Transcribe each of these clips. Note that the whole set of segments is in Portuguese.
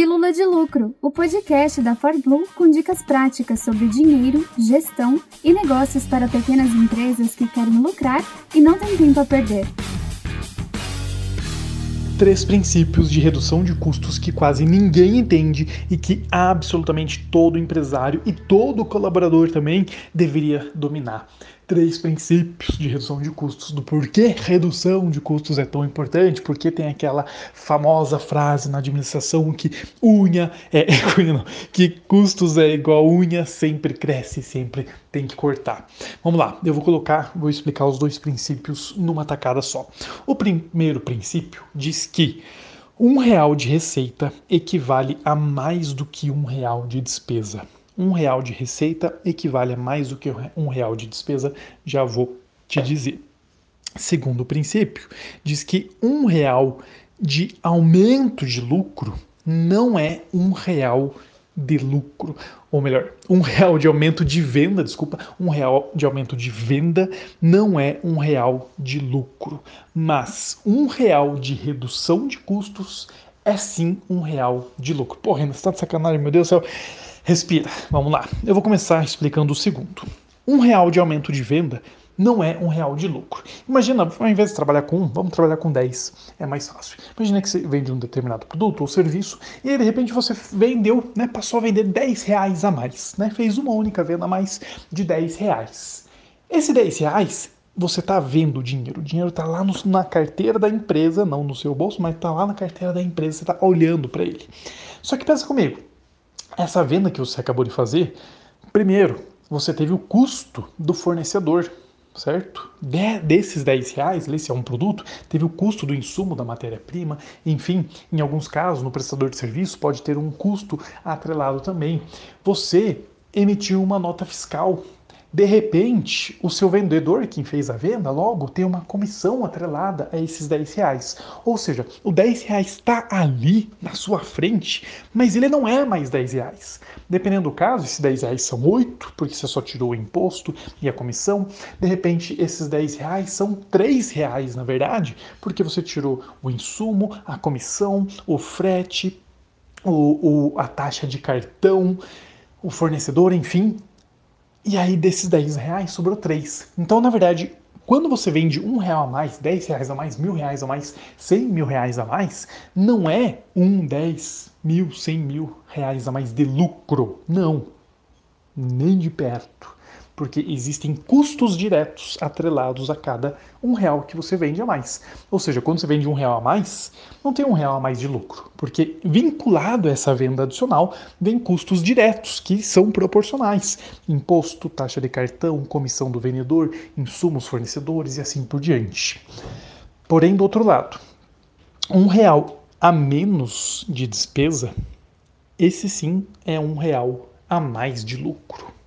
Pílula de Lucro, o podcast da ForBlue com dicas práticas sobre dinheiro, gestão e negócios para pequenas empresas que querem lucrar e não têm tempo a perder. Três princípios de redução de custos que quase ninguém entende e que absolutamente todo empresário e todo colaborador também deveria dominar três princípios de redução de custos, do porquê redução de custos é tão importante, porque tem aquela famosa frase na administração que unha é, que custos é igual unha, sempre cresce, sempre tem que cortar. Vamos lá, eu vou colocar, vou explicar os dois princípios numa tacada só. O primeiro princípio diz que um real de receita equivale a mais do que um real de despesa um real de receita equivale a mais do que um real de despesa, já vou te dizer. Segundo princípio, diz que um real de aumento de lucro não é um real de lucro, ou melhor, um real de aumento de venda, desculpa, um real de aumento de venda não é um real de lucro, mas um real de redução de custos é sim um real de lucro. Porra, ainda está de sacanagem, meu Deus do céu. Respira, vamos lá. Eu vou começar explicando o segundo. Um real de aumento de venda não é um real de lucro. Imagina, ao invés de trabalhar com um, vamos trabalhar com 10. É mais fácil. Imagina que você vende um determinado produto ou serviço e aí, de repente você vendeu, né, passou a vender 10 reais a mais, né, fez uma única venda a mais de 10 reais. Esse 10 reais você está vendo o dinheiro. O dinheiro está lá no, na carteira da empresa, não no seu bolso, mas está lá na carteira da empresa. Você está olhando para ele. Só que pensa comigo, essa venda que você acabou de fazer, primeiro, você teve o custo do fornecedor, certo? De, desses 10 reais, se é um produto, teve o custo do insumo da matéria-prima, enfim, em alguns casos, no prestador de serviço, pode ter um custo atrelado também. Você emitiu uma nota fiscal de repente, o seu vendedor, quem fez a venda, logo tem uma comissão atrelada a esses 10 reais. Ou seja, o 10 reais está ali na sua frente, mas ele não é mais 10 reais. Dependendo do caso, esses 10 reais são 8, porque você só tirou o imposto e a comissão. De repente, esses 10 reais são 3 reais, na verdade, porque você tirou o insumo, a comissão, o frete, o, o a taxa de cartão, o fornecedor, enfim, e aí desses 10 reais sobrou 3. Então, na verdade, quando você vende um real a mais, 10 reais a mais, mil reais a mais, 100 mil reais a mais, não é um, 10 mil, 100 mil reais a mais de lucro. Não, nem de perto porque existem custos diretos atrelados a cada um real que você vende a mais. Ou seja, quando você vende um real a mais, não tem um real a mais de lucro, porque vinculado a essa venda adicional vem custos diretos que são proporcionais: imposto, taxa de cartão, comissão do vendedor, insumos fornecedores e assim por diante. Porém, do outro lado, um real a menos de despesa, esse sim é um real a mais de lucro.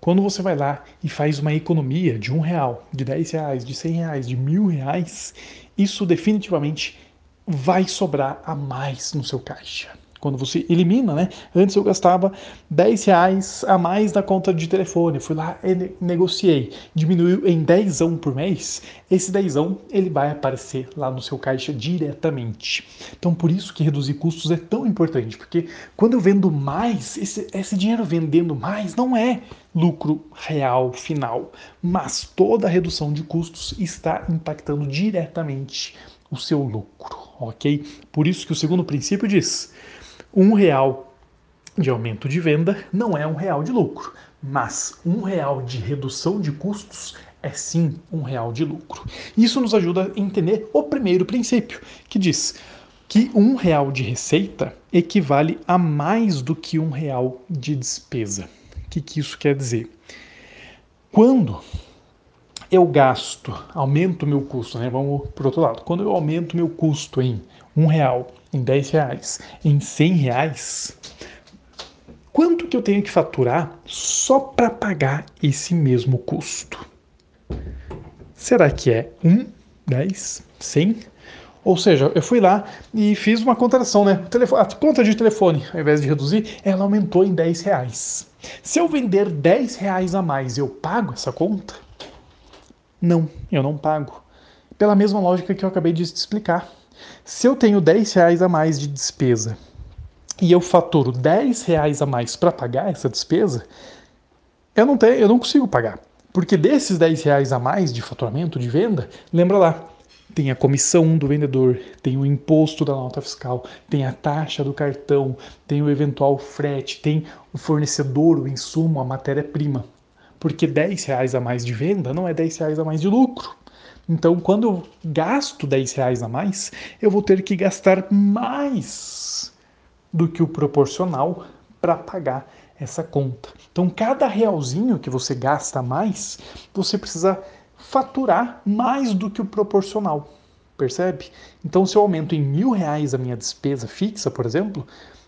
Quando você vai lá e faz uma economia de um real, de dez reais, de cem reais, de mil reais, isso definitivamente vai sobrar a mais no seu caixa quando você elimina, né? Antes eu gastava 10 reais a mais na conta de telefone, fui lá e negociei, diminuiu em 10 por mês, esse 10 ele vai aparecer lá no seu caixa diretamente. Então por isso que reduzir custos é tão importante, porque quando eu vendo mais, esse, esse dinheiro vendendo mais não é lucro real final, mas toda a redução de custos está impactando diretamente o seu lucro, ok? Por isso que o segundo princípio diz: um real de aumento de venda não é um real de lucro, mas um real de redução de custos é sim um real de lucro. Isso nos ajuda a entender o primeiro princípio, que diz que um real de receita equivale a mais do que um real de despesa. O que, que isso quer dizer? Quando eu gasto, aumento meu custo, né? Vamos para outro lado. Quando eu aumento meu custo em um real, em dez reais, em cem reais, quanto que eu tenho que faturar só para pagar esse mesmo custo? Será que é um, dez, cem? Ou seja, eu fui lá e fiz uma contratação, né? A conta de telefone, ao invés de reduzir, ela aumentou em 10 reais. Se eu vender 10 reais a mais, eu pago essa conta? Não, eu não pago. Pela mesma lógica que eu acabei de explicar. Se eu tenho 10 reais a mais de despesa e eu faturo 10 reais a mais para pagar essa despesa, eu não, tenho, eu não consigo pagar. Porque desses 10 reais a mais de faturamento, de venda, lembra lá, tem a comissão do vendedor, tem o imposto da nota fiscal, tem a taxa do cartão, tem o eventual frete, tem o fornecedor, o insumo, a matéria-prima. Porque 10 reais a mais de venda não é 10 reais a mais de lucro. Então, quando eu gasto 10 reais a mais, eu vou ter que gastar mais do que o proporcional para pagar essa conta. Então, cada realzinho que você gasta mais, você precisa faturar mais do que o proporcional. Percebe? Então, se eu aumento em mil reais a minha despesa fixa, por exemplo,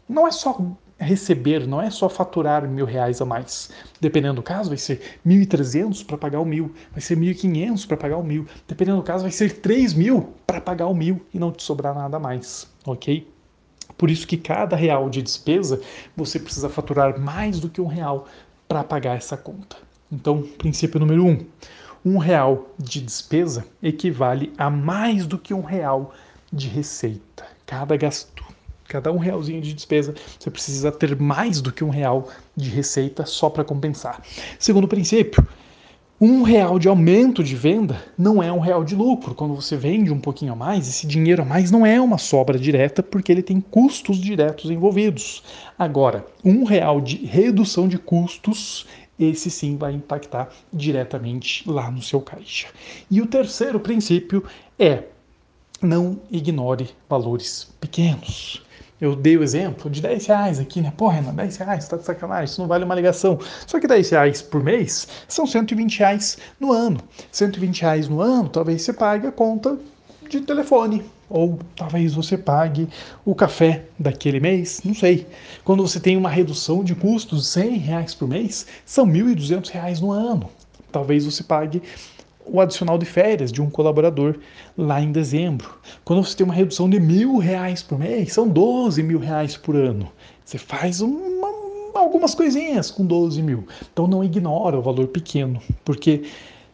não é só receber, não é só faturar mil reais a mais. Dependendo do caso, vai ser 1.300 para pagar o mil, vai ser 1.500 para pagar o mil. Dependendo do caso, vai ser 3 mil para pagar o mil e não te sobrar nada mais, ok? Por isso que cada real de despesa você precisa faturar mais do que um real para pagar essa conta. Então, princípio número um: um real de despesa equivale a mais do que um real de receita. Cada gasto, cada um realzinho de despesa, você precisa ter mais do que um real de receita só para compensar. Segundo princípio, um real de aumento de venda não é um real de lucro. Quando você vende um pouquinho a mais, esse dinheiro a mais não é uma sobra direta porque ele tem custos diretos envolvidos. Agora, um real de redução de custos esse sim vai impactar diretamente lá no seu caixa. E o terceiro princípio é não ignore valores pequenos. Eu dei o exemplo de 10 reais aqui, né? Porra, Renan, 10 reais, tá de sacanagem, isso não vale uma ligação. Só que 10 reais por mês são 120 reais no ano. 120 reais no ano, talvez você pague a conta de telefone, ou talvez você pague o café daquele mês, não sei. Quando você tem uma redução de custos de 100 reais por mês, são 1.200 reais no ano. Talvez você pague o adicional de férias de um colaborador lá em dezembro. Quando você tem uma redução de mil reais por mês, são 12 mil reais por ano. Você faz uma, algumas coisinhas com 12 mil. Então não ignora o valor pequeno, porque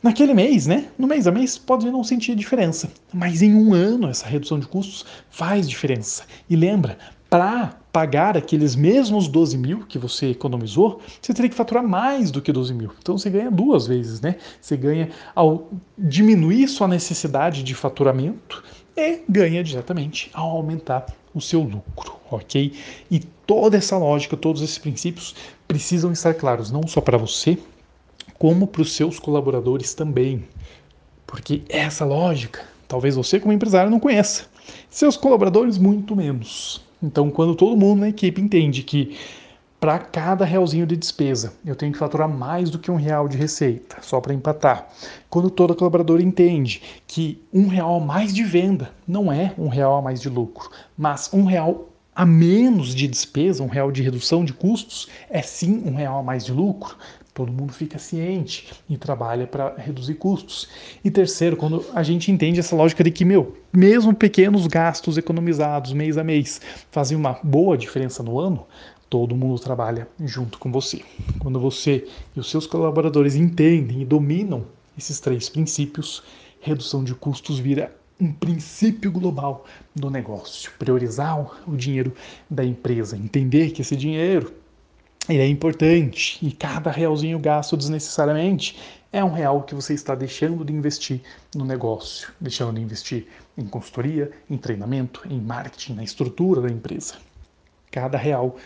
naquele mês, né? No mês a mês pode não sentir diferença, mas em um ano essa redução de custos faz diferença. E lembra, para pagar aqueles mesmos 12 mil que você economizou, você teria que faturar mais do que 12 mil. Então você ganha duas vezes, né? Você ganha ao diminuir sua necessidade de faturamento e ganha diretamente ao aumentar o seu lucro, ok? E toda essa lógica, todos esses princípios precisam estar claros, não só para você, como para os seus colaboradores também. Porque essa lógica, talvez você como empresário não conheça. Seus colaboradores muito menos. Então, quando todo mundo na equipe entende que para cada realzinho de despesa eu tenho que faturar mais do que um real de receita, só para empatar. Quando todo colaborador entende que um real a mais de venda não é um real a mais de lucro, mas um real a menos de despesa, um real de redução de custos, é sim um real a mais de lucro. Todo mundo fica ciente e trabalha para reduzir custos. E terceiro, quando a gente entende essa lógica de que, meu, mesmo pequenos gastos economizados mês a mês fazem uma boa diferença no ano, todo mundo trabalha junto com você. Quando você e os seus colaboradores entendem e dominam esses três princípios, redução de custos vira um princípio global do negócio. Priorizar o dinheiro da empresa, entender que esse dinheiro ele é importante e cada realzinho gasto desnecessariamente é um real que você está deixando de investir no negócio, deixando de investir em consultoria, em treinamento, em marketing, na estrutura da empresa. Cada real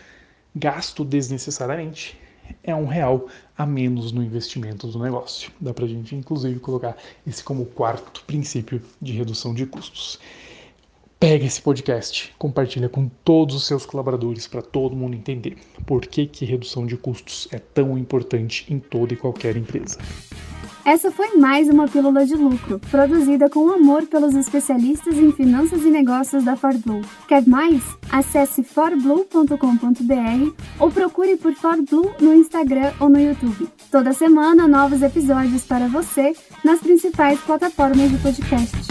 gasto desnecessariamente é um real a menos no investimento do negócio. Dá para a gente, inclusive, colocar esse como quarto princípio de redução de custos. Pega esse podcast, compartilha com todos os seus colaboradores para todo mundo entender por que, que redução de custos é tão importante em toda e qualquer empresa. Essa foi mais uma Pílula de Lucro, produzida com amor pelos especialistas em finanças e negócios da ForBlue. Quer mais? Acesse forblue.com.br ou procure por ForBlue no Instagram ou no YouTube. Toda semana, novos episódios para você nas principais plataformas de podcast.